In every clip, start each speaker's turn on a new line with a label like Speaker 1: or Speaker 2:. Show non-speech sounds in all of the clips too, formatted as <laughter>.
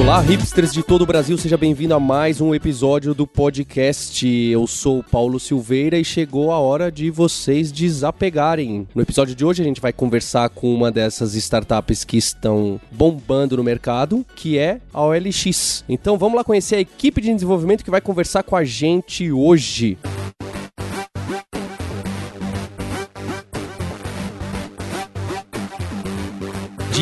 Speaker 1: Olá, hipsters de todo o Brasil, seja bem-vindo a mais um episódio do podcast. Eu sou o Paulo Silveira e chegou a hora de vocês desapegarem. No episódio de hoje a gente vai conversar com uma dessas startups que estão bombando no mercado, que é a OLX. Então vamos lá conhecer a equipe de desenvolvimento que vai conversar com a gente hoje.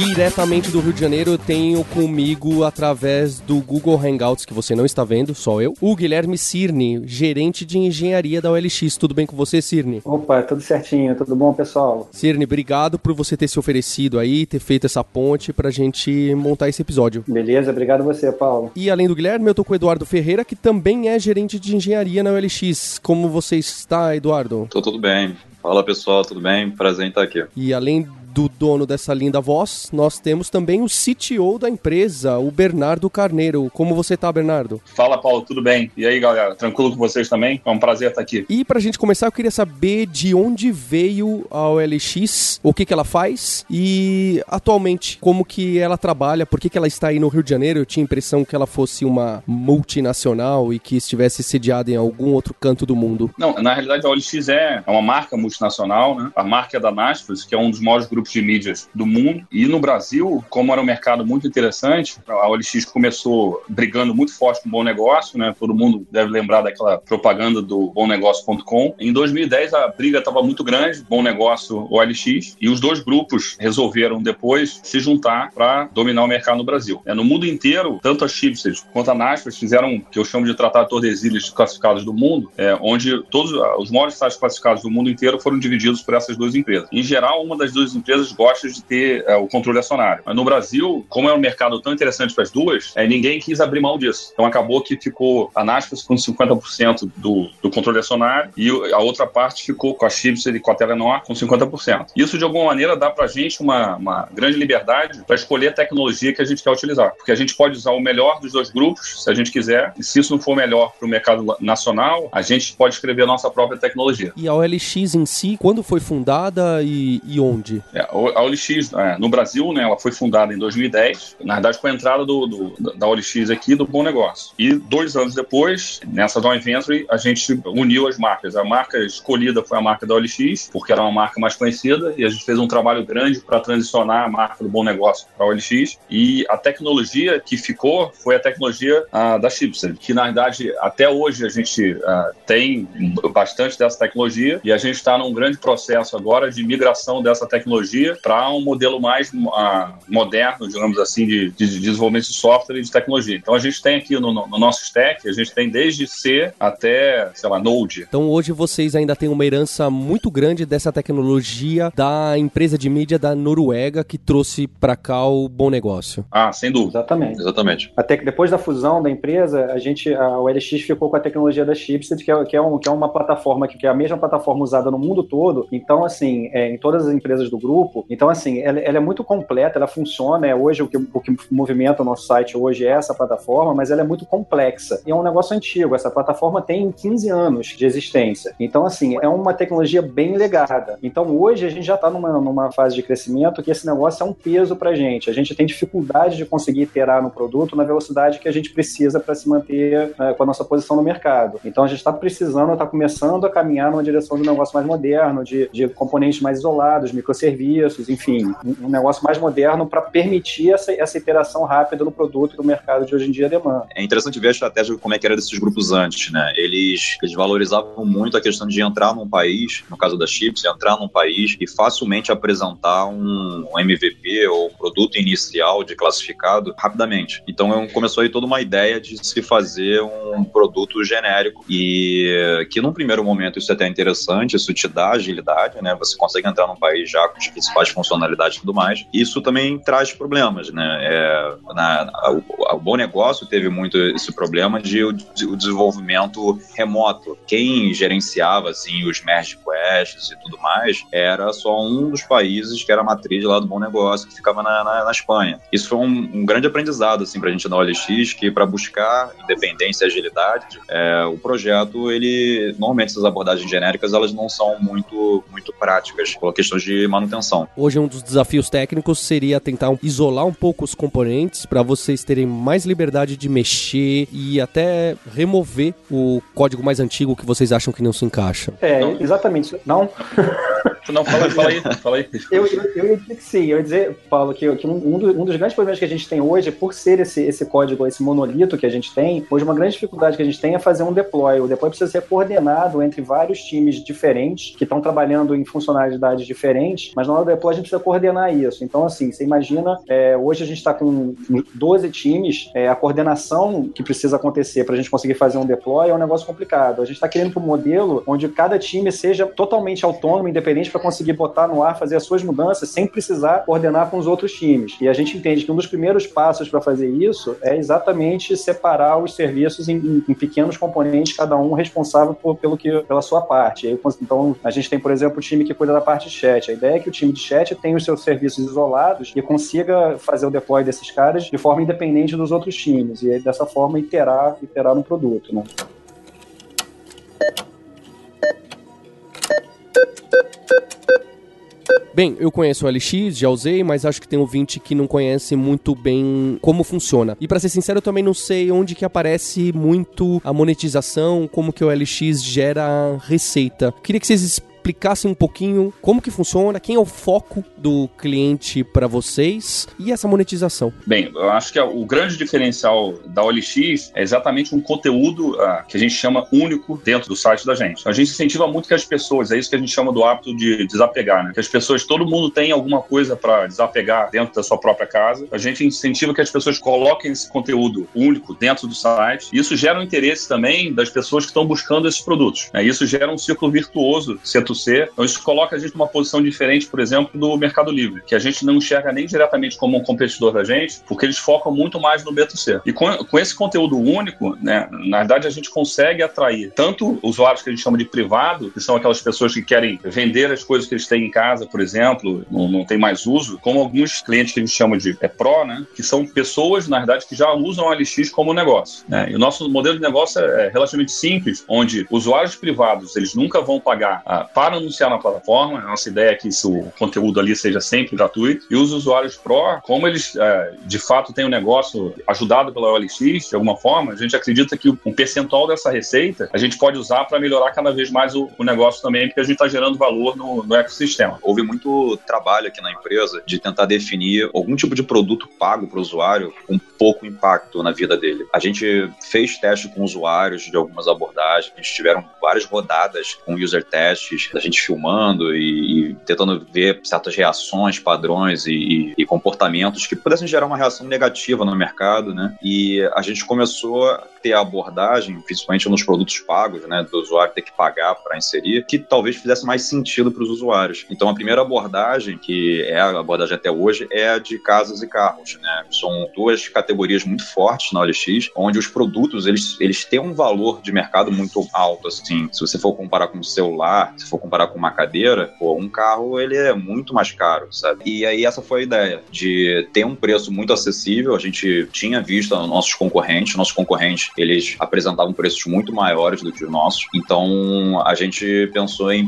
Speaker 1: Diretamente do Rio de Janeiro, eu tenho comigo, através do Google Hangouts, que você não está vendo, só eu, o Guilherme Cirne, gerente de engenharia da OLX. Tudo bem com você, Cirne?
Speaker 2: Opa, tudo certinho, tudo bom, pessoal?
Speaker 1: Cirne, obrigado por você ter se oferecido aí, ter feito essa ponte pra gente montar esse episódio.
Speaker 2: Beleza, obrigado a você, Paulo.
Speaker 1: E além do Guilherme, eu tô com o Eduardo Ferreira, que também é gerente de engenharia na OLX. Como você está, Eduardo?
Speaker 3: Tô tudo bem. Fala pessoal, tudo bem? Prazer em estar aqui.
Speaker 1: E além do dono dessa linda voz, nós temos também o CTO da empresa, o Bernardo Carneiro. Como você tá, Bernardo?
Speaker 4: Fala, Paulo, tudo bem? E aí, galera? Tranquilo com vocês também? É um prazer estar aqui.
Speaker 1: E pra gente começar, eu queria saber de onde veio a OLX, o que que ela faz e atualmente como que ela trabalha, por que que ela está aí no Rio de Janeiro? Eu tinha a impressão que ela fosse uma multinacional e que estivesse sediada em algum outro canto do mundo.
Speaker 4: Não, na realidade a OLX é uma marca multinacional, né? A marca é da Naspers, que é um dos maiores grupos grupos de mídias do mundo. E no Brasil, como era um mercado muito interessante, a OLX começou brigando muito forte com o Bom Negócio, né? Todo mundo deve lembrar daquela propaganda do bomnegócio.com. Em 2010, a briga estava muito grande, Bom Negócio, OLX, e os dois grupos resolveram depois se juntar para dominar o mercado no Brasil. É, no mundo inteiro, tanto a Chipset quanto a Naspers fizeram o que eu chamo de tratar Tordesilhas classificados do mundo, é, onde todos os maiores sites classificados do mundo inteiro foram divididos por essas duas empresas. Em geral, uma das duas empresas empresas gostam de ter é, o controle acionário. Mas no Brasil, como é um mercado tão interessante para as duas, é, ninguém quis abrir mão disso. Então acabou que ficou a Naspers com 50% do, do controle acionário e a outra parte ficou com a Chips e com a Telenor com 50%. Isso, de alguma maneira, dá para a gente uma, uma grande liberdade para escolher a tecnologia que a gente quer utilizar. Porque a gente pode usar o melhor dos dois grupos, se a gente quiser, e se isso não for melhor para o mercado nacional, a gente pode escrever a nossa própria tecnologia.
Speaker 1: E a OLX em si, quando foi fundada e, e onde?
Speaker 4: É, a OLX é, no Brasil, né, ela foi fundada em 2010, na verdade com a entrada do, do, da OLX aqui do Bom Negócio. E dois anos depois, nessa joint venture, a gente uniu as marcas. A marca escolhida foi a marca da OLX, porque era uma marca mais conhecida, e a gente fez um trabalho grande para transicionar a marca do Bom Negócio para a OLX. E a tecnologia que ficou foi a tecnologia da Chipset, que na verdade até hoje a gente uh, tem bastante dessa tecnologia e a gente está num grande processo agora de migração dessa tecnologia tecnologia para um modelo mais uh, moderno, digamos assim, de, de, desenvolvimento de software e de tecnologia. Então a gente tem aqui no, no, nosso stack, a gente tem desde C até, sei lá, Node.
Speaker 1: Então hoje vocês ainda têm uma herança muito grande dessa tecnologia da empresa de mídia da Noruega que trouxe para cá o bom negócio.
Speaker 4: Ah, sem dúvida.
Speaker 2: Exatamente.
Speaker 3: Exatamente.
Speaker 2: Até que depois da fusão da empresa, a gente, a OLX ficou com a tecnologia da Chipset, que é, que é, um, que é uma plataforma que, que é a mesma plataforma usada no mundo todo. Então, assim, é, em todas as empresas do grupo, grupo. Então, assim, ela, ela, é muito completa, ela funciona. É hoje o que, o que movimenta o nosso site hoje é essa plataforma, mas ela é muito complexa. E é um negócio antigo. Essa plataforma tem 15 anos de existência. Então, assim, é uma tecnologia bem legada. Então, hoje a gente já está numa, numa fase de crescimento que esse negócio é um peso para a gente. A gente tem dificuldade de conseguir iterar no produto na velocidade que a gente precisa para se manter uh, com a nossa posição no mercado. Então, a gente está precisando, está começando a caminhar numa direção de um negócio mais moderno, de, de componentes mais isolados, microserviços serviços, enfim, um negócio mais moderno para permitir essa, essa iteração rápida no produto do mercado de hoje em dia demanda.
Speaker 3: É interessante ver a estratégia como é que era desses grupos antes, né? Eles, eles valorizavam muito a questão de entrar num país, no caso da Chips, entrar num país e facilmente apresentar um, um MVP ou produto inicial de classificado rapidamente. Então começou aí toda uma ideia de se fazer um produto genérico e que num primeiro momento isso é até interessante, isso te dá agilidade, né? Você consegue entrar num país já principais funcionalidades e tudo mais. Isso também traz problemas, né? É, na, a, o, o bom negócio teve muito esse problema de o, de o, desenvolvimento remoto. Quem gerenciava assim os merge quests e tudo mais era só um dos países que era matriz lá do bom negócio que ficava na, na, na Espanha. Isso foi um, um grande aprendizado assim para a gente na OLX que para buscar independência e agilidade, é, o projeto ele normalmente essas abordagens genéricas elas não são muito muito práticas por questões de manutenção.
Speaker 1: Hoje um dos desafios técnicos seria tentar isolar um pouco os componentes para vocês terem mais liberdade de mexer e até remover o código mais antigo que vocês acham que não se encaixa.
Speaker 2: É, não. exatamente. Não? <laughs> <laughs>
Speaker 4: Não, fala, fala aí, fala aí.
Speaker 2: Eu, eu, eu, ia dizer que sim, eu ia dizer, Paulo, que, que um, do, um, dos grandes problemas que a gente tem hoje, por ser esse, esse código, esse monolito que a gente tem, hoje uma grande dificuldade que a gente tem é fazer um deploy. O deploy precisa ser coordenado entre vários times diferentes, que estão trabalhando em funcionalidades diferentes, mas na hora do deploy a gente precisa coordenar isso. Então, assim, você imagina, é, hoje a gente está com 12 times, é, a coordenação que precisa acontecer para a gente conseguir fazer um deploy é um negócio complicado. A gente está querendo um modelo onde cada time seja totalmente autônomo, independente para conseguir botar no ar, fazer as suas mudanças sem precisar coordenar com os outros times. E a gente entende que um dos primeiros passos para fazer isso é exatamente separar os serviços em, em, em, pequenos componentes, cada um responsável por, pelo que, pela sua parte. Então, a gente tem, por exemplo, o time que cuida da parte de chat. A ideia é que o time de chat tenha os seus serviços isolados e consiga fazer o deploy desses caras de forma independente dos outros times. E aí, dessa forma, iterar, iterar no produto. Né?
Speaker 1: Bem, eu conheço o LX, já usei, mas acho que tem ouvinte que não conhece muito bem como funciona. E para ser sincero, eu também não sei onde que aparece muito a monetização, como que o LX gera receita. Queria que vocês explicassem um pouquinho como que funciona, quem é o foco do cliente para vocês e essa monetização.
Speaker 4: Bem, eu acho que é o grande diferencial da OLX é exatamente um conteúdo uh, que a gente chama único dentro do site da gente. A gente incentiva muito que as pessoas, é isso que a gente chama do hábito de desapegar, né? Que as pessoas, todo mundo tem alguma coisa para desapegar dentro da sua própria casa. A gente incentiva que as pessoas coloquem esse conteúdo único dentro do site. Isso gera um interesse também das pessoas que estão buscando esses produtos. Né? Isso gera um círculo virtuoso, B2C. Então, isso coloca a gente numa posição diferente, por exemplo, do Mercado Livre, que a gente não enxerga nem diretamente como um competidor da gente, porque eles focam muito mais no B2C. E com, com esse conteúdo único, né, na verdade, a gente consegue atrair tanto usuários que a gente chama de privado, que são aquelas pessoas que querem vender as coisas que eles têm em casa, por exemplo, não, não tem mais uso, como alguns clientes que a gente chama de é Pro, né, que são pessoas, na verdade, que já usam a LX como negócio. Né? E o nosso modelo de negócio é, é relativamente simples, onde usuários privados, eles nunca vão pagar ah, para anunciar na plataforma. A nossa ideia é que isso, o conteúdo ali seja sempre gratuito. E os usuários Pro, como eles é, de fato têm o um negócio ajudado pela OLX, de alguma forma, a gente acredita que um percentual dessa receita a gente pode usar para melhorar cada vez mais o, o, negócio também, porque a gente está gerando valor no, no ecossistema.
Speaker 3: Houve muito trabalho aqui na empresa de tentar definir algum tipo de produto pago para o usuário com pouco impacto na vida dele. A gente fez teste com usuários de algumas abordagens, tiveram várias rodadas com user tests, a gente filmando e, e tentando ver certas reações, padrões e, e, e, comportamentos que pudessem gerar uma reação negativa no mercado, né? E a gente começou a ter a abordagem, principalmente nos produtos pagos, né, do usuário ter que pagar para inserir, que talvez fizesse mais sentido para os usuários. Então, a primeira abordagem, que é a abordagem até hoje, é a de casas e carros, né? São duas categorias muito fortes na OLX, onde os produtos, eles, eles têm um valor de mercado muito alto, assim. Se você for comparar com um celular, se for comparar com uma cadeira, pô, um carro ele é muito mais caro, sabe? E aí essa foi a ideia, de ter um preço muito acessível. A gente tinha visto nossos concorrentes, nossos concorrentes, eles apresentavam preços muito maiores do que os nossos. Então a gente pensou em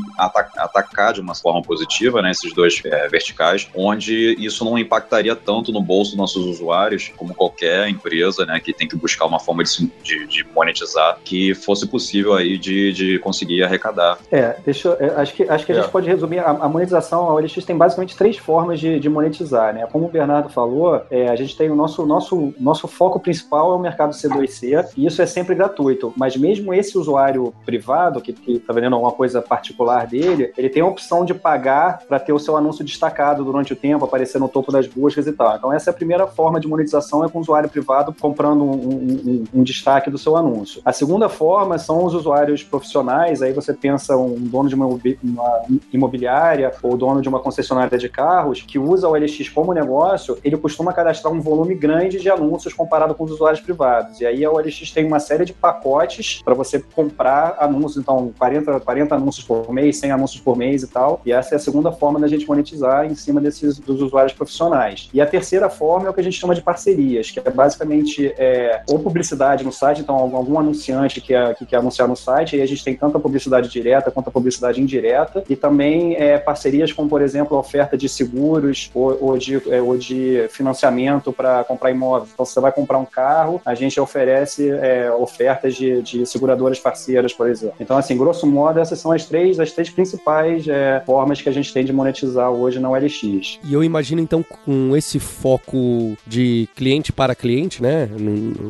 Speaker 3: atacar de uma forma positiva, né, esses dois é, verticais, onde isso não impactaria tanto no bolso dos nossos usuários, como qualquer empresa, né, que tem que buscar uma forma de, de, de monetizar, que fosse possível aí de, de conseguir arrecadar.
Speaker 2: É, deixa eu, acho que, acho que a é. gente pode resumir, a, a, monetização, a OLX tem basicamente três formas de, de monetizar, né? Como o Bernardo falou, é, a gente tem o nosso, nosso, nosso foco principal é o mercado C2C, e isso é sempre gratuito, mas mesmo esse usuário privado, que, está vendendo alguma coisa particular dele, ele tem a opção de pagar para ter o seu anúncio destacado durante o tempo, aparecer no topo das buscas e tal. Então essa é a primeira forma de monetização, é com o usuário privado comprando um, um, um, um destaque do seu anúncio. A segunda forma são os usuários profissionais, aí você pensa um dono de uma uma imobiliária ou dono de uma concessionária de carros que usa o LX como negócio, ele costuma cadastrar um volume grande de anúncios comparado com os usuários privados. E aí a OLX tem uma série de pacotes para você comprar anúncios, então 40, 40 anúncios por mês, 100 anúncios por mês e tal. E essa é a segunda forma da gente monetizar em cima desses dos usuários profissionais. E a terceira forma é o que a gente chama de parcerias, que é basicamente é, ou publicidade no site, então algum, anunciante que que quer anunciar no site, aí a gente tem tanto a publicidade direta quanto a publicidade indireta, e também é, parcerias como, por exemplo, a oferta de seguros ou, ou de, é, ou de financiamento para comprar imóveis. Então, você vai comprar um carro, a gente oferece é, ofertas de, de seguradoras parceiras, por exemplo. Então, assim, grosso modo, essas são as três, as três principais é, formas que a gente tem de monetizar hoje na OLX.
Speaker 1: E eu imagino, então, com esse foco de cliente para cliente, né?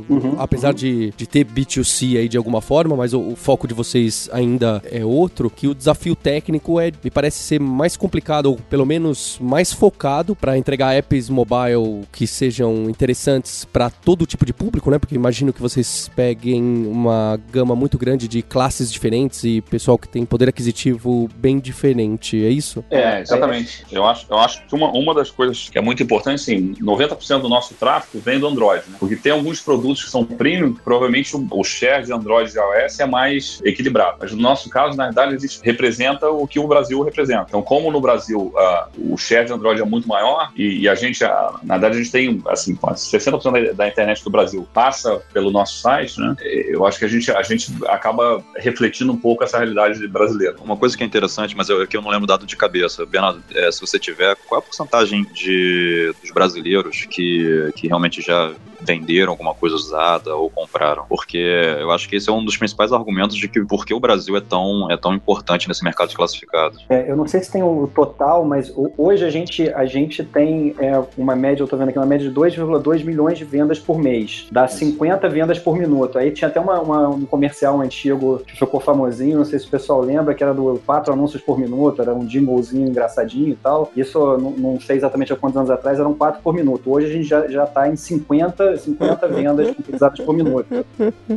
Speaker 1: Uhum, apesar uhum. De, de ter B2C aí de alguma forma, mas o, o, foco de vocês ainda é outro, que o desafio técnico é, me parece ser mais complicado, ou pelo menos mais focado para entregar apps mobile que sejam interessantes para todo tipo de público, né? Porque imagino que vocês peguem uma gama muito grande de classes diferentes e pessoal que tem poder aquisitivo bem diferente, é isso?
Speaker 4: É, exatamente. Eu acho, eu acho que uma, uma das coisas que é muito importante, assim, 90% do nosso tráfego vem do Android, né? Porque tem alguns produtos que são premium, provavelmente o, share de Android e iOS é mais equilibrado. Mas no nosso caso, na verdade, ele representa o que o Brasil representa. Então, como no Brasil uh, o share de Android é muito maior e, e a gente, uh, na verdade, a gente tem, assim, 60% da, da internet do Brasil passa pelo nosso site, né? Eu acho que a gente, a gente acaba refletindo um pouco essa realidade brasileira.
Speaker 3: Uma coisa que é interessante, mas eu, que eu não lembro dado de cabeça, Bernardo, é, se você tiver, qual é a porcentagem de, dos brasileiros que, que realmente já venderam alguma coisa usada ou compraram. Porque eu acho que esse é um dos principais argumentos de que por que o Brasil é tão, é tão importante nesse mercado de classificados.
Speaker 2: É, eu não sei se tem o total, mas hoje a gente, a gente tem é, uma média, eu tô vendo aqui, uma média de 2,2 milhões de vendas por mês. Dá 50 vendas por minuto. Aí tinha até uma, uma, um comercial antigo que ficou famosinho, não sei se o pessoal lembra, que era do 4 anúncios por minuto, era um jinglezinho engraçadinho e tal. Isso, não, não sei exatamente há quantos anos atrás, eram 4 por minuto. Hoje a gente já, já tá em 50 50, vendas utilizadas por minuto.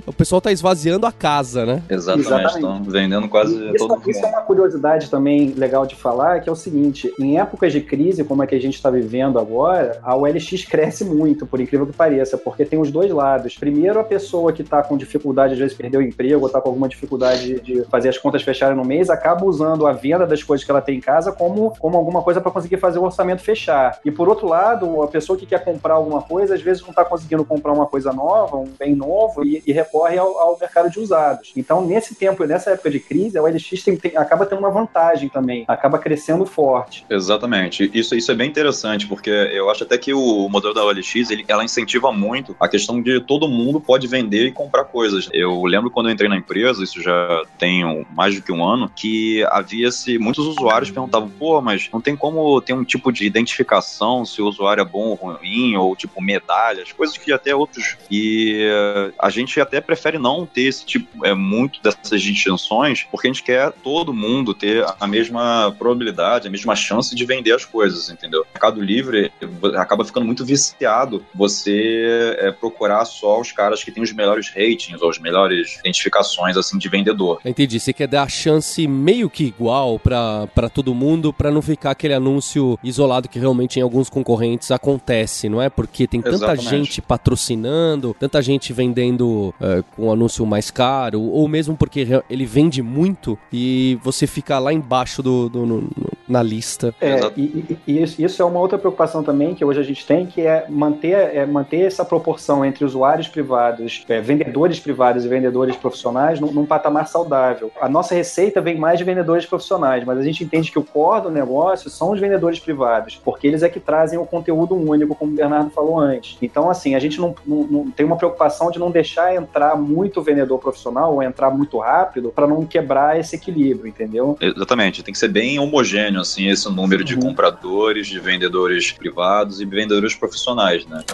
Speaker 1: O pessoal está esvaziando a casa, né?
Speaker 3: Exatamente, estão vendendo quase
Speaker 2: isso,
Speaker 3: todo
Speaker 2: Isso é uma curiosidade também legal de falar, que é o seguinte, em épocas de crise, como é que a gente está vivendo agora, a OLX cresce muito, por incrível que pareça, porque tem os dois lados. Primeiro, a pessoa que está com dificuldade, às vezes perdeu o emprego, ou está com alguma dificuldade de fazer as contas fecharem no mês, acaba usando a venda das coisas que ela tem em casa como, como alguma coisa para conseguir fazer o orçamento fechar. E por outro lado, a pessoa que quer comprar alguma coisa, às vezes não está conseguindo conseguindo comprar uma coisa nova, um bem novo, e, e recorre ao, ao, mercado de usados. Então, nesse tempo, nessa época de crise, a OLX tem, tem, acaba tendo uma vantagem também, acaba crescendo forte.
Speaker 3: Exatamente. Isso, isso é bem interessante, porque eu acho até que o modelo da OLX, ele, ela incentiva muito a questão de todo mundo pode vender e comprar coisas. Eu lembro quando eu entrei na empresa, isso já tem mais do que um ano, que havia-se muitos usuários perguntavam, pô, mas não tem como ter um tipo de identificação se o usuário é bom ou ruim, ou tipo medalhas, coisas que até outros. E uh, a gente até prefere não ter esse tipo, é, muito dessas distinções, porque a gente quer todo mundo ter a mesma probabilidade, a mesma chance de vender as coisas, entendeu? O Mercado Livre acaba ficando muito viciado você é, procurar só os caras que têm os melhores ratings ou as melhores identificações assim de vendedor.
Speaker 1: Entendi. Você quer dar a chance meio que igual para todo mundo, para não ficar aquele anúncio isolado que realmente em alguns concorrentes acontece, não é? Porque tem tanta Exatamente. gente patrocinando, tanta gente vendendo uh, com anúncio mais caro, ou mesmo porque ele vende muito e você fica lá embaixo do, do no, na lista.
Speaker 2: É, e, e, isso é uma outra preocupação também que hoje a gente tem, que é manter, é manter essa proporção entre usuários privados, é, vendedores privados e vendedores profissionais num, num, patamar saudável. A nossa receita vem mais de vendedores profissionais, mas a gente entende que o core do negócio são os vendedores privados, porque eles é que trazem o conteúdo único, como o Bernardo falou antes. Então, assim, a gente não, não, não tem uma preocupação de não deixar entrar muito vendedor profissional ou entrar muito rápido para não quebrar esse equilíbrio, entendeu?
Speaker 3: Exatamente, tem que ser bem homogêneo, assim, esse número de uhum. compradores, de vendedores privados e vendedores profissionais, né?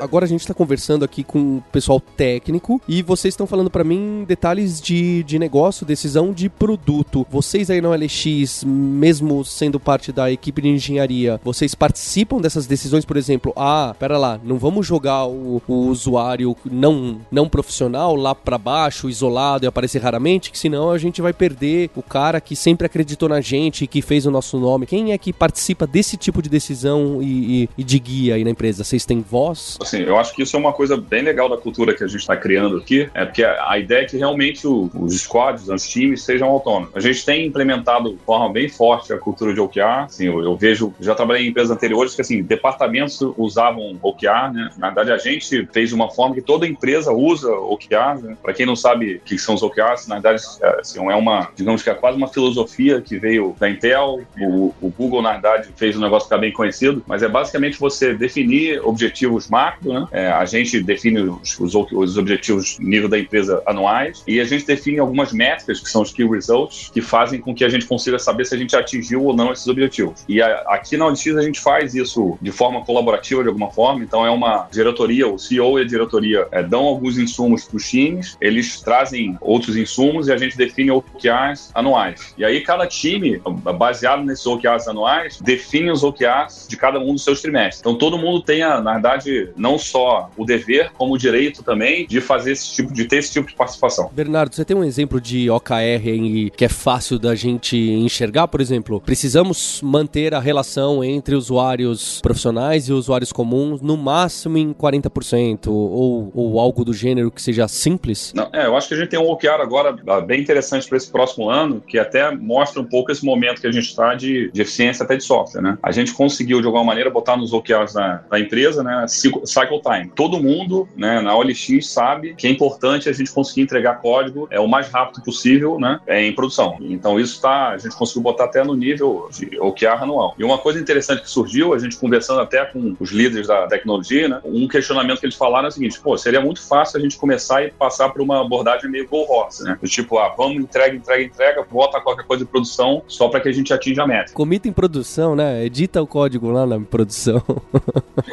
Speaker 1: Agora a gente tá conversando aqui com o pessoal técnico e vocês estão falando para mim detalhes de, de negócio, decisão de produto. Vocês aí na OLX, mesmo sendo parte da equipe de engenharia, vocês participam dessas decisões, por exemplo, ah, pera lá, não vamos jogar o, o usuário não, não profissional lá para baixo, isolado e aparecer raramente, que senão a gente vai perder o cara que sempre acreditou na gente e que fez o nosso nome. Quem é que participa desse tipo de decisão e, e, e de guia aí na empresa? Vocês têm voz?
Speaker 4: Assim, eu acho que isso é uma coisa bem legal da cultura que a gente está criando aqui, é porque a ideia é que realmente o, os squads, os times sejam autônomos. A gente tem implementado de forma bem forte a cultura de OKR. Assim, eu, eu vejo, já trabalhei em empresas anteriores que assim, departamentos usavam OKR, né? Na verdade, a gente fez uma forma que toda empresa usa OKR. Né? Para quem não sabe o que são os OKRs, na verdade, é, assim, é uma, digamos que é quase uma filosofia que veio da Intel. O, o Google, na verdade, fez um negócio ficar bem conhecido, mas é basicamente você definir objetivos macro, né? É, a gente define os, os, os objetivos nível da empresa anuais e a gente define algumas métricas, que são os key results, que fazem com que a gente consiga saber se a gente atingiu ou não esses objetivos. E a, aqui na OLX a gente faz isso de forma colaborativa, de alguma forma, então é uma diretoria, o CEO e a diretoria é, dão alguns insumos para os times, eles trazem outros insumos e a gente define OKRs anuais. E aí cada time, baseado nesses OKRs anuais, define os OKRs de cada um dos seus trimestres. Então todo mundo tem, a, na verdade, não só o dever, como o direito também de fazer esse tipo, de ter esse tipo de participação.
Speaker 1: Bernardo, você tem um exemplo de OKR em, que é fácil da gente enxergar, por exemplo? Precisamos manter a relação entre usuários profissionais e usuários comuns no máximo em 40% ou, ou algo do gênero que seja simples?
Speaker 4: Não, é, eu acho que a gente tem um OKR agora ah, bem interessante para esse próximo ano, que até mostra um pouco esse momento que a gente está de, de eficiência até de software, né? A gente conseguiu, de alguma maneira, botar nos OKRs da, da empresa, né, cycle time. Todo mundo, né, na OLX sabe que é importante a gente conseguir entregar código é o mais rápido possível, né, é, em produção. Então isso está, a gente conseguiu botar até no nível de OKR anual. E uma coisa interessante que surgiu, a gente conversando até com os líderes da tecnologia, né, um questionamento que eles falaram é o seguinte, pô, seria muito fácil a gente começar e passar por uma abordagem meio go horse, né? Tipo, ah, vamos, entrega, entrega, entrega, bota qualquer coisa em produção só para que a gente atinja a meta.
Speaker 1: Comita em produção, né? Edita o código lá na produção.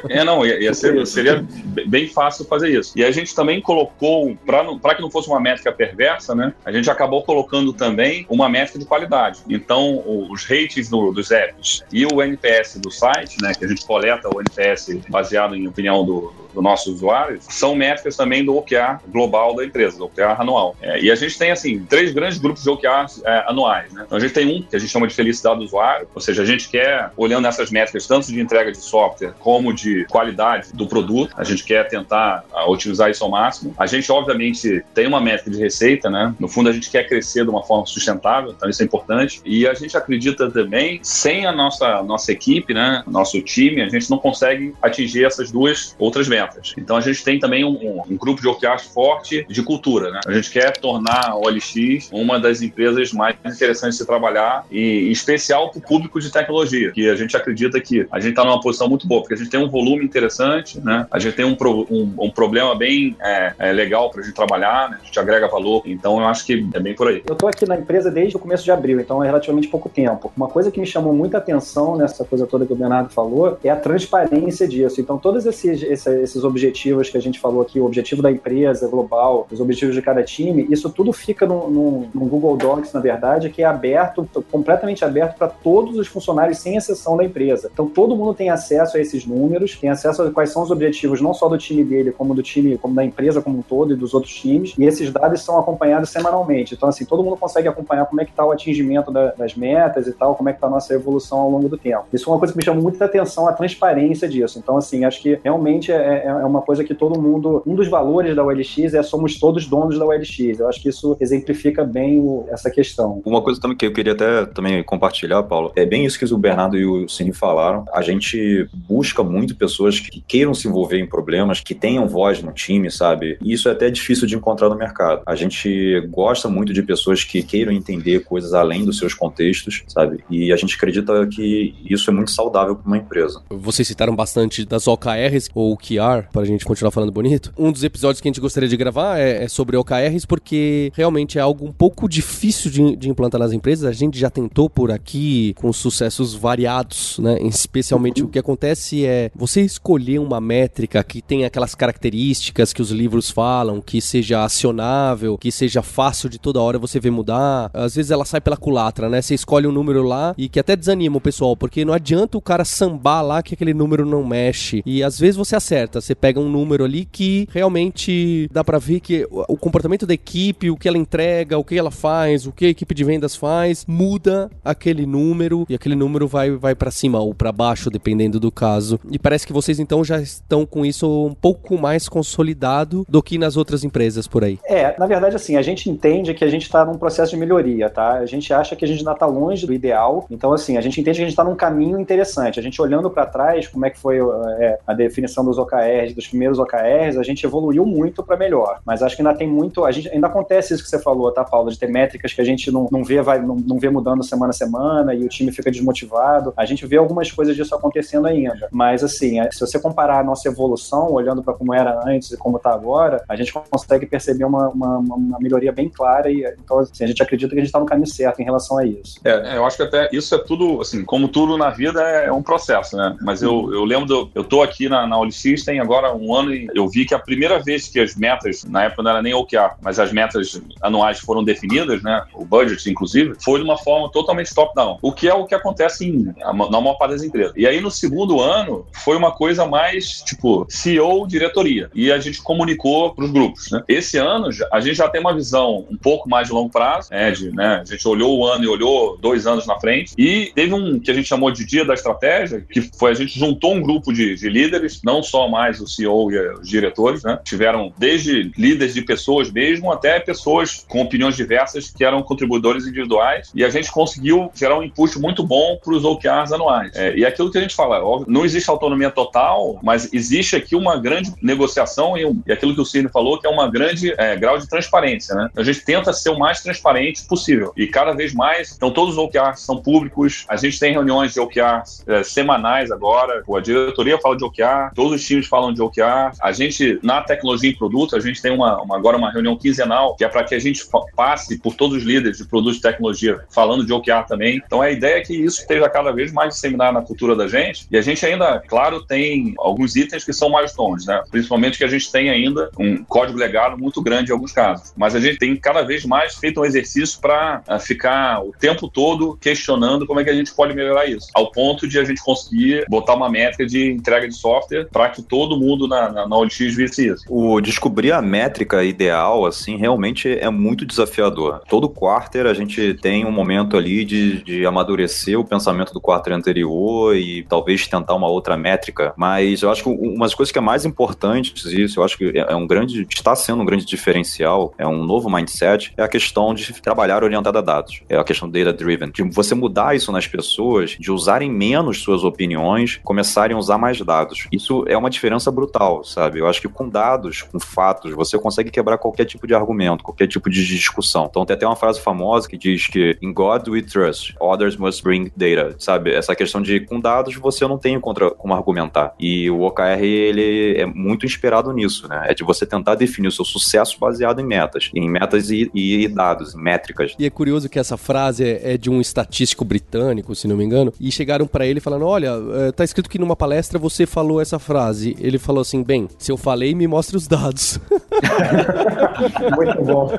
Speaker 4: é, não, ia, ia ser, seria bem fácil fazer isso. E a gente também colocou, para que não fosse uma métrica perversa, né? A gente acabou colocando também uma métrica de qualidade. Então, os ratings do, dos apps e o NPS do site, né? Que a gente coleta o NPS baseado em opinião do, do nosso usuário, são métricas também do OKR global da empresa, do OKR anual. É, e a gente tem, assim, três grandes grupos de OKRs é, anuais, né? Então, a gente tem um que a gente chama de felicidade do usuário, ou seja, a gente quer, olhando essas métricas, tanto de entrega de software como de qualidade do produto, a gente quer tentar uh, otimizar isso ao máximo. A gente, obviamente, tem uma métrica de receita, né? No fundo, a gente quer crescer de uma forma sustentável, então isso é importante. E a gente acredita também, sem a nossa, nossa equipe, né? Nosso time, a gente não consegue atingir essas duas outras metas. Então, a gente tem também um, um, um grupo de OKRs forte de cultura, né? A gente quer tornar a OLX uma das empresas mais interessantes de se trabalhar e em especial para o público de tecnologia, que a gente acredita que a gente está numa posição muito boa, porque a gente tem um volume interessante, né? A gente tem um, pro, um, um problema bem é, é legal para a gente trabalhar, né? a gente agrega valor, então eu acho que é bem por aí.
Speaker 2: Eu estou aqui na empresa desde o começo de abril, então é relativamente pouco tempo. Uma coisa que me chamou muita atenção nessa coisa toda que o Bernardo falou é a transparência disso. Então, todos esses, esses, esses objetivos que a gente falou aqui, o objetivo da empresa global, os objetivos de cada time, isso tudo fica no, no, no Google Docs, na verdade, que é aberto, completamente aberto para todos os funcionários, sem exceção da empresa. Então, todo mundo tem acesso a esses números, tem acesso a quais são os objetivos, não só do time dele, como do time, como da empresa como um todo e dos outros times, e esses dados são acompanhados semanalmente. Então, assim, todo mundo consegue acompanhar como é que está o atingimento da, das metas e tal, como é que está a nossa evolução ao longo do tempo. Isso é uma coisa que me chama muita atenção, a transparência disso. Então, assim, acho que realmente é, é, é uma coisa que todo mundo, um dos valores da OLX é somos todos donos da OLX. Eu acho que isso exemplifica bem o, essa questão.
Speaker 3: Uma coisa também que eu queria até também compartilhar, Paulo, é bem isso que o Bernardo e o Cine falaram. A gente busca muito pessoas que queiram se envolver em problemas, que tenham voz no time, sabe? E isso é até difícil de encontrar no mercado. A gente gosta muito de pessoas que queiram entender coisas além dos seus contextos, sabe? E a gente acredita que isso é muito saudável para uma empresa.
Speaker 1: Vocês citaram bastante das OKRs ou OKR, para a gente continuar falando bonito. Um dos episódios que a gente gostaria de gravar é, é sobre OKRs, porque realmente é algo um pouco difícil de, de implantar nas empresas. A gente já tentou por aqui com sucessos variados, né? Especialmente o que acontece é você escolher uma métrica que tem aquelas características que os livros falam, que seja acionável, que seja fácil de toda hora você ver mudar. Às vezes ela sai pela culatra, né? Você escolhe um número lá e que até desanima o pessoal, porque não adianta o cara sambar lá que aquele número não mexe. E às vezes você acerta, você pega um número ali que realmente dá para ver que o comportamento da equipe, o que ela entrega, o que ela faz, o que a equipe de vendas faz, muda aquele número e aquele número vai, vai para cima ou para baixo, dependendo do caso. E parece que vocês então já estão com isso um pouco mais consolidado do que nas outras empresas por aí.
Speaker 2: É, na verdade, assim, a gente entende que a gente está num processo de melhoria, tá? A gente acha que a gente ainda está longe do ideal. Então, assim, a gente entende que a gente está num caminho interessante. A gente olhando para trás, como é que foi é, a definição dos OKRs, dos primeiros OKRs, a gente evoluiu muito para melhor. Mas acho que ainda tem muito. A gente ainda acontece isso que você falou, tá, Paulo? De ter métricas que a gente não, não vê, vai, não, não vê mudando semana a semana e o time fica desmotivado. A gente vê algumas coisas disso acontecendo ainda. Mas, assim, é, se você comparar a nossa evolução, olhando para como era antes e como está agora, a gente consegue perceber uma, uma, uma, melhoria bem clara e então assim, a gente acredita que a gente está no caminho certo em relação a isso.
Speaker 4: É, eu acho que até isso é tudo, assim, como tudo na vida é um processo, né? Mas eu, eu lembro, do, eu tô aqui na, na OLX tem agora um ano e eu vi que a primeira vez que as metas, na época não era nem OKR, mas as metas anuais foram definidas, né? O budget, inclusive, foi de uma forma totalmente top-down. O que é o que acontece em, na maior parte das empresas. E aí no segundo ano foi uma coisa mais tipo CEO, diretoria. E a gente comunicou para os grupos, né? Esse ano a gente já tem uma visão um pouco mais de longo prazo, né? De, né? A gente olhou o ano e olhou dois anos na frente. E teve um que a gente chamou de dia da estratégia, que foi a gente juntou um grupo de, de líderes, não só mais o CEO e os diretores, né? Tiveram desde líderes de pessoas mesmo até pessoas com opiniões diversas que eram contribuidores individuais. E a gente conseguiu gerar um input muito bom para os OKRs anuais. É, e aquilo que a gente fala, óbvio, não existe autonomia total, mas existe aqui uma grande negociação e, e aquilo que o Ciro falou, que é uma grande é, grau de transparência, né? A gente tenta ser o mais transparente possível. E cada vez mais, então todos os OKRs são públicos, a gente tem reuniões de OKRs é, semanais agora, a diretoria fala de OKR, todos os times falam de OKR, a gente, na tecnologia em produto, a gente tem uma, uma agora uma reunião quinzenal, que é para que a gente passe por todos os líderes de produtos de tecnologia falando de OKR também. Então a ideia é que isso esteja cada vez mais disseminado na cultura da gente, e a gente ainda, claro, tem alguns itens que são milestones, né? Principalmente que a gente tem ainda um código legado muito grande em alguns casos. Mas a gente tem cada vez mais feito um exercício para uh, ficar o tempo todo questionando como é que a gente pode melhorar isso, ao ponto de a gente conseguir botar uma métrica de entrega de software para que todo mundo na, na, na OLX visse isso.
Speaker 3: O descobrir a métrica ideal, assim, realmente é muito desafiador. Todo quarter a gente tem um momento ali de, de amadurecer o pensamento do quarter anterior e talvez tentar uma outra métrica, mas eu acho que umas coisas que é mais importante isso, eu acho que é um grande, está sendo um grande diferencial, é um novo mindset, é a questão de trabalhar orientado a dados, é a questão data driven, de você mudar isso nas pessoas, de usarem menos suas opiniões, começarem a usar mais dados. Isso é uma diferença brutal, sabe? Eu acho que com dados, com fatos, você consegue quebrar qualquer tipo de argumento, qualquer tipo de discussão. Então tem até uma frase famosa que diz que in God we trust, others must bring data, sabe? Essa questão de com dados você não tem contra como argumentar. E o OKR ele é muito inspirado nisso, né? É de você tentar definir o seu sucesso baseado em metas, em metas e, e dados, em métricas.
Speaker 1: E é curioso que essa frase é, é de um estatístico britânico, se não me engano, e chegaram para ele falando: "Olha, é, tá escrito que numa palestra você falou essa frase". Ele falou assim: "Bem, se eu falei, me mostre os dados". <laughs>
Speaker 2: Muito bom.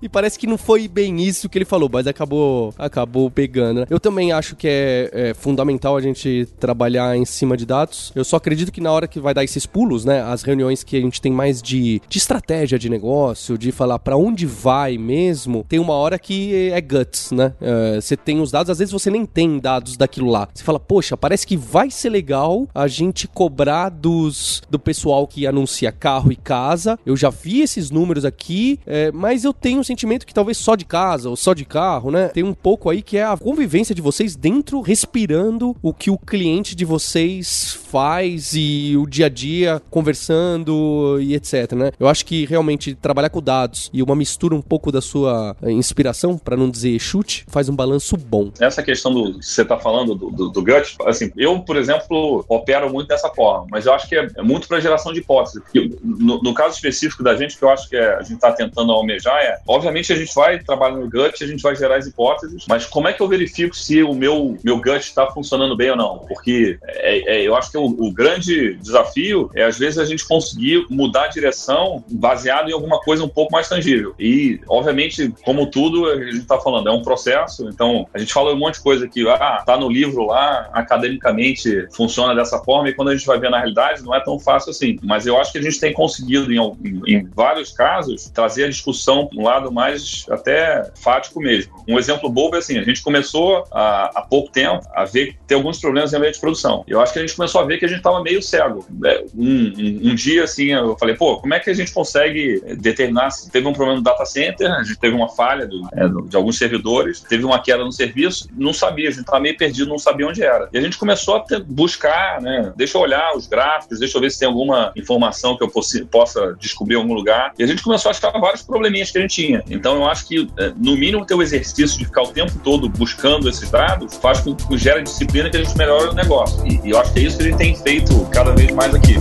Speaker 1: e parece que não foi bem isso que ele falou, mas acabou acabou pegando. Né? Eu também acho que é, é fundamental a gente trabalhar em cima de dados. Eu só acredito que na hora que vai dar esses pulos, né, as reuniões que a gente tem mais de, de estratégia de negócio, de falar para onde vai mesmo, tem uma hora que é guts, né? É, você tem os dados, às vezes você nem tem dados daquilo lá. Você fala, poxa, parece que vai ser legal a gente cobrar dos do pessoal que anuncia carro e casa. Eu já vi esses números aqui, é, mas eu tenho um sentimento que talvez só de casa ou só de carro, né? Tem um pouco aí que é a convivência de vocês dentro, respirando o que o cliente de vocês faz e o dia a dia conversando e etc, né? Eu acho que realmente trabalhar com dados e uma mistura um pouco da sua inspiração, para não dizer chute, faz um balanço bom.
Speaker 4: Essa questão do que você tá falando do, do, do, gut, assim, eu, por exemplo, opero muito dessa forma, mas eu acho que é, é muito para geração de hipóteses. No, no, caso específico da gente, que eu acho que é, a gente está tentando almejar é, obviamente a gente vai trabalhar no gut, a gente vai gerar as hipóteses, mas como é que eu verifico se o meu, meu gut está funcionando bem ou não? Porque é, é, eu acho que o, o, grande desafio é, às vezes, a gente conseguir mudar a direção baseado em alguma coisa um pouco mais tangível. E, obviamente, como tudo, a gente está falando, é um processo, então a gente fala um monte de coisa que, ah, tá no livro lá, academicamente funciona dessa forma, e quando a gente vai ver na realidade, não é tão fácil assim. Mas eu acho que a gente tem conseguido, em, em, vários casos, trazer a discussão para um lado mais até fático mesmo. Um exemplo bobo é assim, a gente começou há, há pouco tempo a ver que tem alguns problemas em ambiente de produção. Eu acho que a gente começou a ver que a gente estava meio cego. É, um, um, um, dia, assim, eu falei, pô, como é que a gente consegue determinar se teve um problema no data center, a gente teve uma falha do, é, de alguns servidores, teve uma queda no serviço, não sabia, a gente estava meio perdido, não sabia onde era. E a gente começou a ter, buscar, né, deixa eu olhar os gráficos, deixa eu ver se tem alguma informação que eu possa descobrir em algum lugar. E a gente começou a achar vários probleminhas que a gente tinha. Então eu acho que, é, no mínimo, ter o exercício de ficar o tempo todo buscando esses dados faz com que gere disciplina que a gente melhore o negócio. E, e eu acho que é isso que a gente tem feito cada vez mais aqui.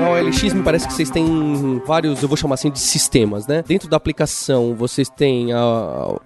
Speaker 1: Na OLX me parece que vocês têm vários, eu vou chamar assim, de sistemas, né? Dentro da aplicação, vocês têm a,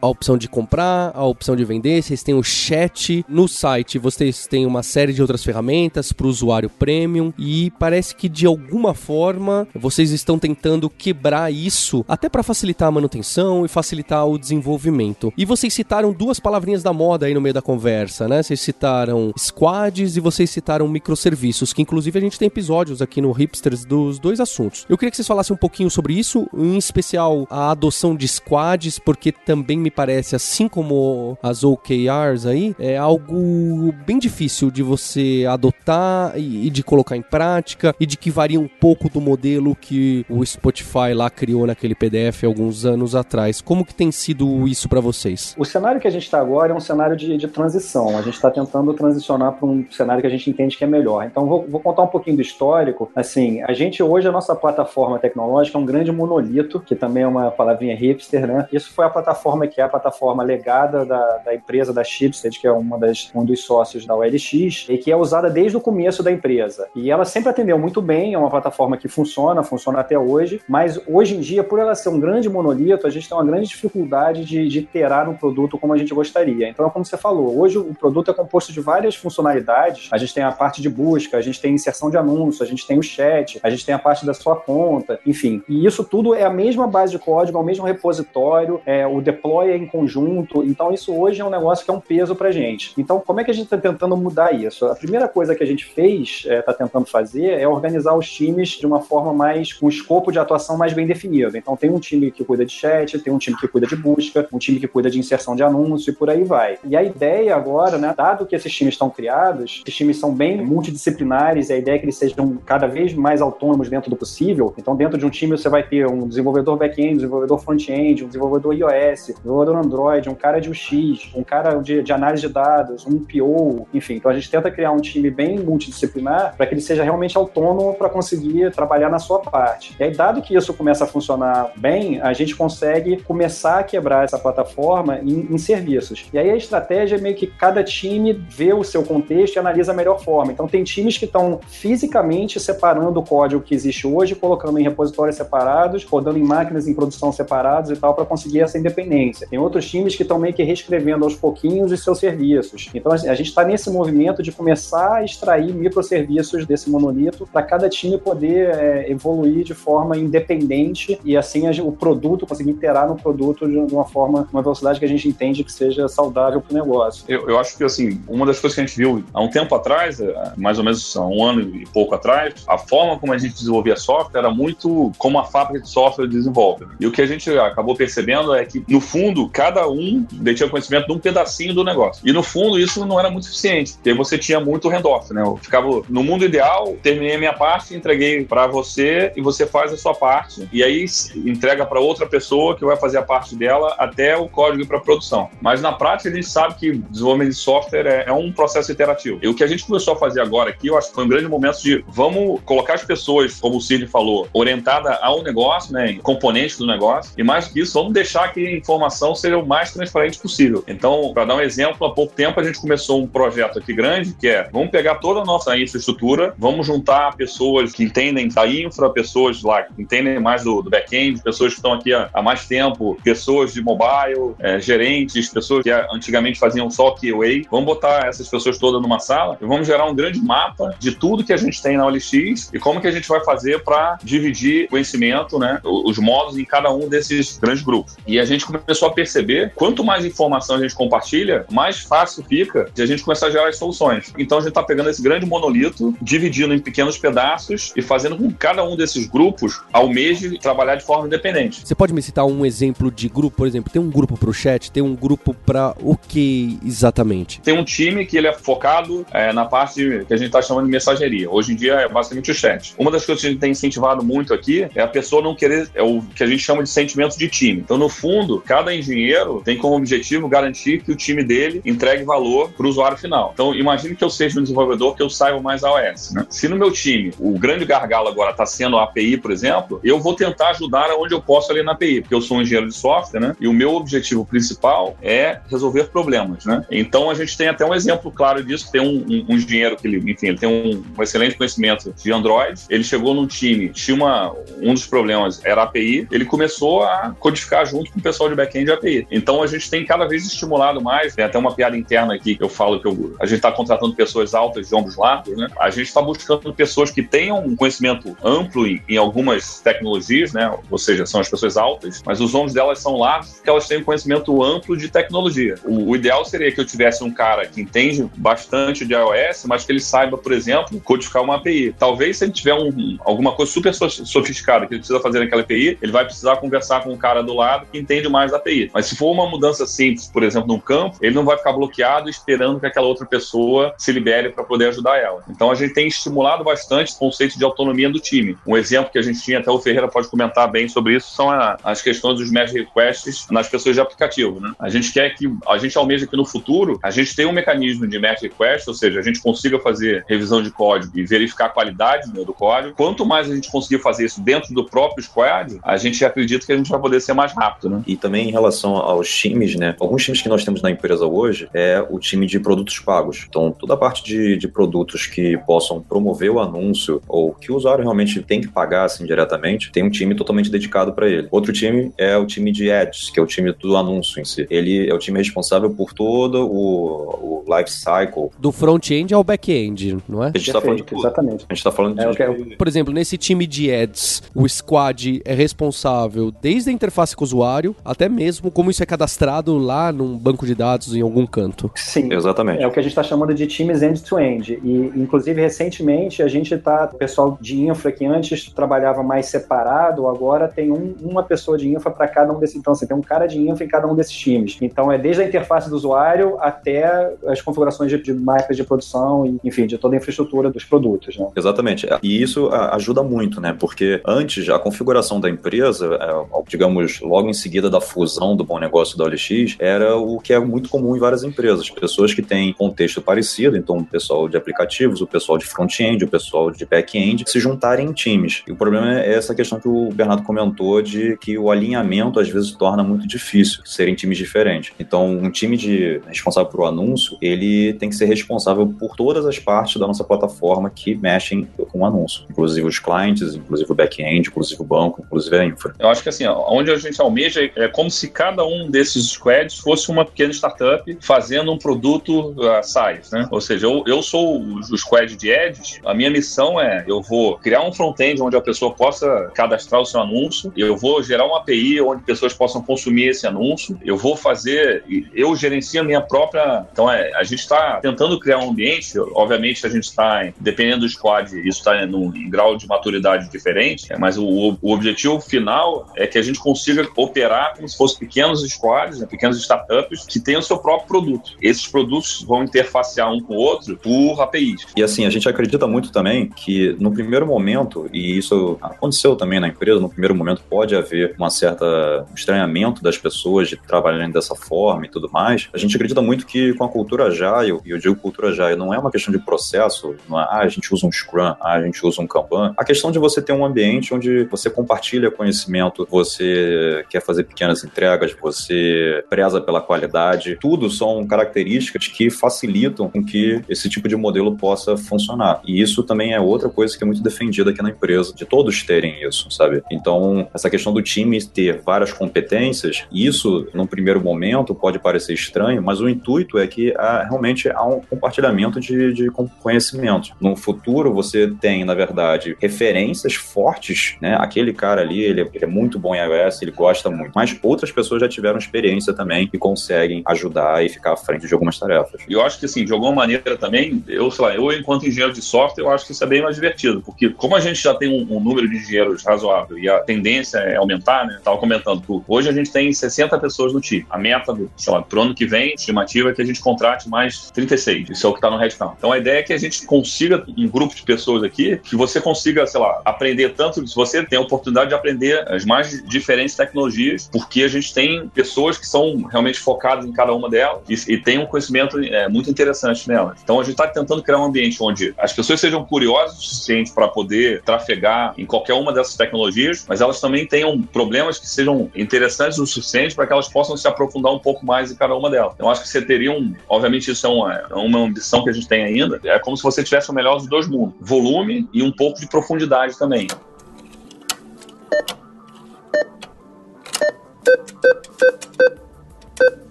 Speaker 1: a opção de comprar, a opção de vender, vocês têm o chat. No site, vocês têm uma série de outras ferramentas para o usuário premium e parece que de alguma forma vocês estão tentando quebrar isso até para facilitar a manutenção e facilitar o desenvolvimento. E vocês citaram duas palavrinhas da moda aí no meio da conversa, né? Vocês citaram squads e vocês citaram microserviços, que inclusive a gente tem episódios aqui no Dos dois assuntos. Eu queria que vocês falassem um pouquinho sobre isso, em especial a adoção de squads, porque também me parece, assim como as OKRs aí, é algo bem difícil de você adotar e, de colocar em prática e de que varia um pouco do modelo que o Spotify lá criou naquele PDF alguns anos atrás. Como que tem sido isso para vocês?
Speaker 2: O cenário que a gente está agora é um cenário de, de transição. A gente está tentando transicionar para um cenário que a gente entende que é melhor. Então, vou, vou contar um pouquinho do histórico. Assim, a gente hoje, a nossa plataforma tecnológica é um grande monolito, que também é uma palavrinha hipster, né? Isso foi a plataforma que é a plataforma legada da, da empresa da Chipstead, que é uma das, um dos sócios da OLX, e que é usada desde o começo da empresa. E ela sempre atendeu muito bem, é uma plataforma que funciona, funciona até hoje, mas hoje em dia, por ela ser um grande monolito, a gente tem uma grande dificuldade de, de iterar um produto como a gente gostaria. Então, como você falou, hoje o produto é composto de várias funcionalidades. A gente tem a parte de busca, a gente tem inserção de anúncios, a gente tem o chat, a gente tem a parte da sua conta, enfim. E isso tudo é a mesma base de código, é o mesmo repositório, é, o deploy é em conjunto. Então, isso hoje é um negócio que é um peso pra gente. Então, como é que a gente está tentando mudar isso? A primeira coisa que a gente fez, está é, tentando fazer, é organizar os times de uma forma mais, com um escopo de atuação mais bem definido. Então, tem um time que cuida de chat, tem um time que cuida de busca, um time que cuida de inserção de anúncio e por aí vai. E a ideia agora, né, dado que esses times estão criados, esses times são bem multidisciplinares, a ideia é que eles sejam cada vez mais mais autônomos dentro do possível. Então, dentro de um time, você vai ter um desenvolvedor back-end, um desenvolvedor front-end, um desenvolvedor iOS, um desenvolvedor Android, um cara de UX, um cara de, de análise de dados, um PO, enfim. Então, a gente tenta criar um time bem multidisciplinar para que ele seja realmente autônomo para conseguir trabalhar na sua parte. E aí, dado que isso começa a funcionar bem, a gente consegue começar a quebrar essa plataforma em, em serviços. E aí, a estratégia é meio que cada time vê o seu contexto e analisa a melhor forma. Então, tem times que estão fisicamente separando código que existe hoje, colocando em repositórios separados, rodando em máquinas em produção separados e tal, para conseguir essa independência. Tem outros times que estão meio que reescrevendo aos pouquinhos os seus serviços. Então a gente está nesse movimento de começar a extrair microserviços desse monolito para cada time poder é, evoluir de forma independente e assim o produto, conseguir interar no produto de uma forma, uma velocidade que a gente entende que seja saudável para o negócio.
Speaker 4: Eu, eu acho que assim, uma das coisas que a gente viu há um tempo atrás, é, mais ou menos há um ano e pouco atrás, a forma forma como a gente desenvolvia software era muito como a fábrica de software desenvolve. E o que a gente acabou percebendo é que, no fundo, cada um detinha conhecimento de um pedacinho do negócio. E, no fundo, isso não era muito suficiente, porque você tinha muito handoff, né? Eu ficava, no mundo ideal, terminei a minha parte, entreguei para você e você faz a sua parte, e aí entrega para outra pessoa que vai fazer a parte dela até o código para produção. Mas, na prática, a gente sabe que desenvolvimento de software é, é um processo iterativo. E o que a gente começou a fazer agora aqui, eu acho que foi um grande momento de vamos colocar colocar as pessoas, como o Cid falou, orientada ao negócio, né, componentes do negócio, e mais que isso, vamos deixar que a informação seja o mais transparente possível. Então, para dar um exemplo, há pouco tempo a gente começou um projeto aqui grande, que é, vamos pegar toda a nossa infraestrutura, vamos juntar pessoas que entendem da infra, pessoas lá que entendem mais do, do back-end, pessoas que estão aqui há, há, mais tempo, pessoas de mobile, é, gerentes, pessoas que antigamente faziam só QA. Vamos botar essas pessoas todas numa sala e vamos gerar um grande mapa de tudo que a gente tem na OLX e como que a gente vai fazer para dividir conhecimento, né, os modos em cada um desses grandes grupos. E a gente começou a perceber quanto mais informação a gente compartilha, mais fácil fica de a gente começar a gerar as soluções. Então a gente está pegando esse grande monolito, dividindo em pequenos pedaços e fazendo com que cada um desses grupos almeje trabalhar de forma independente.
Speaker 1: Você pode me citar um exemplo de grupo, por exemplo, tem um grupo para o chat, tem um grupo para o que exatamente?
Speaker 4: Tem um time que ele é focado é, na parte que a gente está chamando de mensageria. Hoje em dia é basicamente o chat. Uma das coisas que a gente tem incentivado muito aqui é a pessoa não querer, é o que a gente chama de sentimento de time. Então, no fundo, cada engenheiro tem como objetivo garantir que o time dele entregue valor para o usuário final. Então, imagine que eu seja um desenvolvedor que eu saiba mais iOS. Né? Se no meu time o grande gargalo agora está sendo a API, por exemplo, eu vou tentar ajudar onde eu posso ali na API, porque eu sou um engenheiro de software, né? E o meu objetivo principal é resolver problemas, né? Então, a gente tem até um exemplo claro disso, tem um, um, um engenheiro que ele, enfim, ele tem um, um, excelente conhecimento de Android, ele chegou num time, tinha uma, um dos problemas era a API, ele começou a codificar junto com o pessoal de back-end API. Então, a gente tem cada vez estimulado mais, tem até uma piada interna aqui que eu falo que eu, a gente está contratando pessoas altas de ombros largos, né? A gente está buscando pessoas que tenham um conhecimento amplo em, em, algumas tecnologias, né? Ou seja, são as pessoas altas, mas os ombros delas são largos porque elas têm um conhecimento amplo de tecnologia. O, o ideal seria que eu tivesse um cara que entende bastante de iOS, mas que ele saiba, por exemplo, codificar uma API. Talvez se ele tiver um, alguma coisa super sofisticada que ele precisa fazer naquela API, ele vai precisar conversar com o cara do lado que entende mais da API. Mas se for uma mudança simples, por exemplo, num campo, ele não vai ficar bloqueado esperando que aquela outra pessoa se libere para poder ajudar ela. Então a gente tem estimulado bastante o conceito de autonomia do time. Um exemplo que a gente tinha, até o Ferreira pode comentar bem sobre isso, são a, as questões dos merge requests nas pessoas de aplicativo. Né? A gente quer que, a gente almeja que no futuro, a gente tenha um mecanismo de merge request, ou seja, a gente consiga fazer revisão de código e verificar a qualidade né, do código. Quanto mais a gente conseguir fazer isso dentro do próprio squad, a gente acredita que a gente vai poder ser mais rápido. Né?
Speaker 3: E também em relação aos times, né? Alguns times que nós temos na empresa hoje é o time de produtos pagos. Então, toda a parte de, de produtos que possam promover o anúncio ou que o usuário realmente tem que pagar assim diretamente, tem um time totalmente dedicado para ele. Outro time é o time de ads, que é o time do anúncio em si. Ele é o time responsável por todo o, o life cycle.
Speaker 1: Do front-end ao back-end, não é?
Speaker 3: A gente está falando de tudo.
Speaker 2: Exatamente.
Speaker 3: A gente está falando é.
Speaker 1: Por exemplo, nesse time de ads, o squad é responsável desde a interface com o usuário até mesmo como isso é cadastrado lá num banco de dados em algum canto.
Speaker 2: Sim.
Speaker 3: Exatamente.
Speaker 2: É o que a gente está chamando de times end-to-end. -end. E, inclusive, recentemente, a gente está, o pessoal de infra que antes trabalhava mais separado, agora tem um, uma pessoa de infra para cada um desses. Então, assim, tem um cara de infra em cada um desses times. Então, é desde a interface do usuário até as configurações de, de máquinas de produção, e, enfim, de toda a infraestrutura dos produtos. Né?
Speaker 3: Exatamente. E isso ajuda muito, né? Porque antes, a configuração da empresa, é, digamos, logo em seguida da fusão do bom negócio da OLX, era o que é muito comum em várias empresas. Pessoas que têm contexto parecido, então o pessoal de aplicativos, o pessoal de front-end, o pessoal de back-end, se juntarem em times. E o problema é essa questão que o Bernardo comentou de que o alinhamento às vezes torna muito difícil serem times diferentes. Então, um time de responsável por o anúncio, ele tem que ser responsável por todas as partes da nossa plataforma que mexem com o anúncio, inclusive os clientes, inclusive o back-end, inclusive o banco, inclusive a infra.
Speaker 4: Eu acho que assim, onde a gente almeja é como se cada um desses squads fosse uma pequena startup fazendo um produto uh, SaaS, né? Ou seja, eu, eu sou o squad de Edge, a minha missão é, eu vou criar um front-end onde a pessoa possa cadastrar o seu anúncio, eu vou gerar uma API onde pessoas possam consumir esse anúncio, eu vou fazer, eu gerencio a minha própria, então é, a gente está tentando criar um ambiente, obviamente a gente está, dependendo do squad, isso está num grau de maturidade diferente, mas o, o objetivo final é que a gente consiga operar como se fossem pequenos squads, né, pequenas startups que tenham o seu próprio produto. Esses produtos vão interfacear um com o outro por APIs.
Speaker 3: E assim, a gente acredita muito também que no primeiro momento, e isso aconteceu também na empresa, no primeiro momento pode haver uma certa estranhamento das pessoas de trabalharem dessa forma e tudo mais. A gente acredita muito que com a cultura Agile, e eu digo cultura Agile, não é uma questão de processo, não é, ah, a gente usa um Scrum, ah, gente usa um Kanban, a questão de você ter um ambiente onde você compartilha conhecimento, você quer fazer pequenas entregas, você preza pela qualidade, tudo são características que facilitam com que esse tipo de modelo possa funcionar. E isso também é outra coisa que é muito defendida aqui na empresa, de todos terem isso, sabe? Então, essa questão do time ter várias competências, isso, num primeiro momento, pode parecer estranho, mas o intuito é que há, realmente há um compartilhamento de, de conhecimento. No futuro, você tem, na verdade, referências fortes, né? Aquele cara ali, ele, é, ele é muito bom em iOS, ele gosta muito, mas outras pessoas já tiveram experiência também e conseguem ajudar e ficar à frente de algumas tarefas.
Speaker 4: E eu acho que, assim, de alguma maneira também, eu, sei lá, eu, enquanto engenheiro de software, eu acho que isso é bem mais divertido, porque como a gente já tem um, um número de engenheiros razoável e a tendência é aumentar, né? Tava comentando hoje a gente tem 60 pessoas no time. A meta, do, sei lá, pro ano que vem, estimativa é que a gente contrate mais 36. Isso é o que está no headcount. Então a ideia é que a gente consiga, um grupo de pessoas aqui, que você consiga, sei lá, aprender tanto, se você tem a oportunidade de aprender as mais diferentes tecnologias, porque a gente tem pessoas que são realmente focadas em cada uma delas e, e tem um conhecimento é, muito interessante nelas. Então a gente está tentando criar um ambiente onde as pessoas sejam curiosas o suficiente para poder trafegar em qualquer uma dessas tecnologias, mas elas também tenham problemas que sejam interessantes o suficiente para que elas possam se aprofundar um pouco mais em cada uma delas. Então acho que você teria um, obviamente isso é uma, é uma ambição que a gente tem ainda, é como se você tivesse o melhor dos dois mundos, volume e um pouco de profundidade também.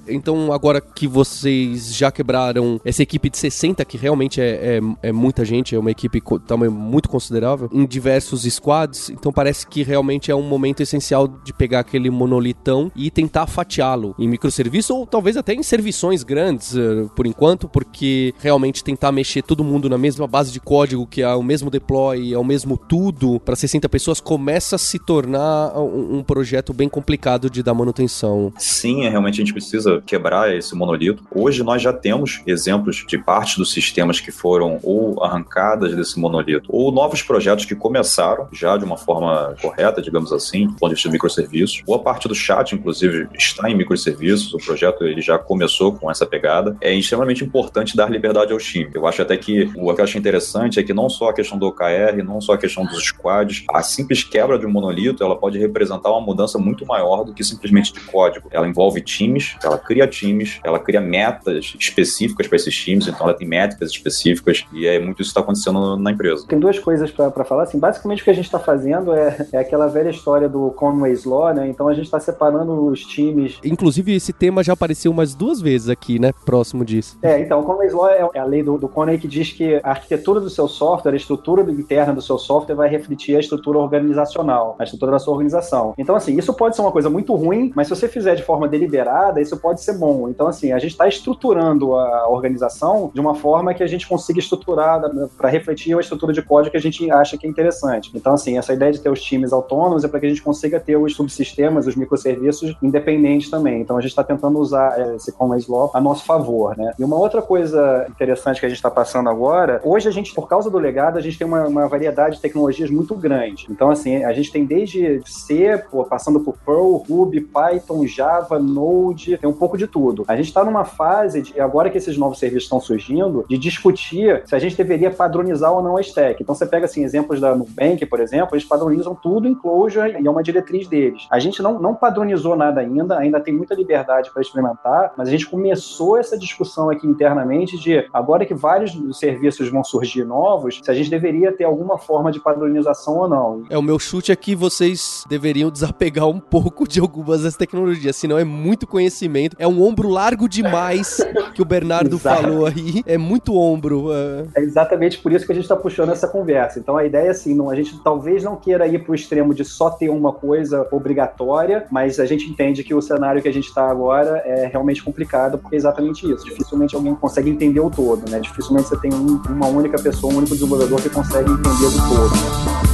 Speaker 1: Então, agora que vocês já quebraram essa equipe de 60, que realmente é, é, é muita gente, é uma equipe de tamanho muito considerável, em diversos squads, então parece que realmente é um momento essencial de pegar aquele monolitão e tentar fatiá-lo em microserviços ou talvez até em servições grandes, uh, por enquanto, porque realmente tentar mexer todo mundo na mesma base de código, que é o mesmo deploy, é o mesmo tudo, para 60 pessoas, começa a se tornar um, um projeto bem complicado de dar manutenção.
Speaker 3: Sim, é, realmente a gente precisa quebrar esse monolito. Hoje nós já temos exemplos de parte dos sistemas que foram ou arrancadas desse monolito, ou novos projetos que começaram já de uma forma correta, digamos assim, do ponto de vista de microserviços. Boa parte do chat, inclusive, está em microserviços. O projeto ele já começou com essa pegada. É extremamente importante dar liberdade ao time. Eu acho até que o que eu acho interessante é que não só a questão do OKR, não só a questão dos squads, a simples quebra de um monolito, ela pode representar uma mudança muito maior do que simplesmente de código. Ela envolve times, ela cria times, ela cria metas específicas para esses times, então ela tem métricas específicas e é muito isso que está acontecendo na empresa.
Speaker 2: Tem duas coisas para falar, assim, basicamente o que a gente está fazendo é, é aquela velha história do Conway's Law, né? Então a gente está separando os times.
Speaker 1: Inclusive esse tema já apareceu umas duas vezes aqui, né? Próximo disso.
Speaker 2: É, então o Conway's Law é, é a lei do, do Conway que diz que a arquitetura do seu software, a estrutura interna do seu software vai refletir a estrutura organizacional, a estrutura da sua organização. Então assim, isso pode ser uma coisa muito ruim, mas se você fizer de forma deliberada, isso pode ser bom. Então, assim, a gente está estruturando a organização de uma forma que a gente consiga estruturar para refletir a estrutura de código que a gente acha que é interessante. Então, assim, essa ideia de ter os times autônomos é para que a gente consiga ter os subsistemas, os microserviços independentes também. Então, a gente está tentando usar é, esse Commons Law a nosso favor, né? E uma outra coisa interessante que a gente está passando agora, hoje a gente, por causa do legado, a gente tem uma, uma variedade de tecnologias muito grande. Então, assim, a gente tem desde C, passando por Perl, Ruby, Python, Java, Node, tem um pouco de tudo. A gente está numa fase, de, agora que esses novos serviços estão surgindo, de discutir se a gente deveria padronizar ou não a stack. Então você pega assim, exemplos da Nubank, por exemplo, eles padronizam tudo em Clojure e é uma diretriz deles. A gente não, não padronizou nada ainda, ainda tem muita liberdade para experimentar, mas a gente começou essa discussão aqui internamente de agora que vários serviços vão surgir novos, se a gente deveria ter alguma forma de padronização ou não.
Speaker 1: É, o meu chute é que vocês deveriam desapegar um pouco de algumas das tecnologias, senão é muito conhecimento, é um ombro largo demais que o Bernardo <laughs> falou aí. É muito ombro.
Speaker 2: Uh... É exatamente por isso que a gente está puxando essa conversa. Então a ideia é assim, não, a gente talvez não queira ir para o extremo de só ter uma coisa obrigatória, mas a gente entende que o cenário que a gente está agora é realmente complicado, porque é exatamente isso. Dificilmente alguém consegue entender o todo, né? Dificilmente você tem um, uma única pessoa, um único desenvolvedor que consegue entender o todo. Né?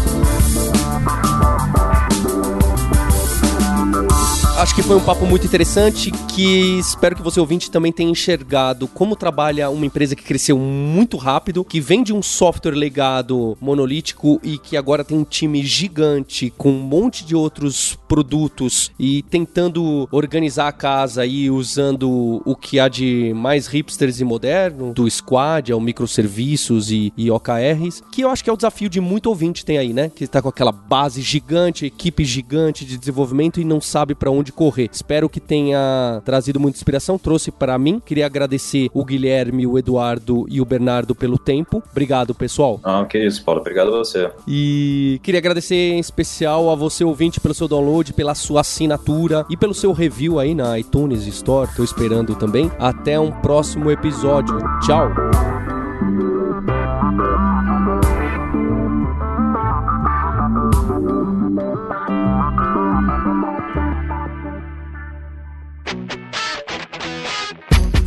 Speaker 1: Acho que foi um papo muito interessante que espero que você ouvinte também tenha enxergado como trabalha uma empresa que cresceu muito rápido, que vende um software legado monolítico e que agora tem um time gigante com um monte de outros produtos e tentando organizar a casa aí usando o que há de mais hipsters e moderno, do Squad ao microserviços e, e OKRs, que eu acho que é o desafio de muito ouvinte tem aí, né? Que está com aquela base gigante, equipe gigante de desenvolvimento e não sabe para onde correr. Espero que tenha trazido muita inspiração, trouxe para mim. Queria agradecer o Guilherme, o Eduardo e o Bernardo pelo tempo. Obrigado, pessoal.
Speaker 3: Ah, que isso, Paulo. Obrigado a você.
Speaker 1: E queria agradecer em especial a você, ouvinte, pelo seu download, pela sua assinatura e pelo seu review aí na iTunes Store. Tô esperando também. Até um próximo episódio. Tchau.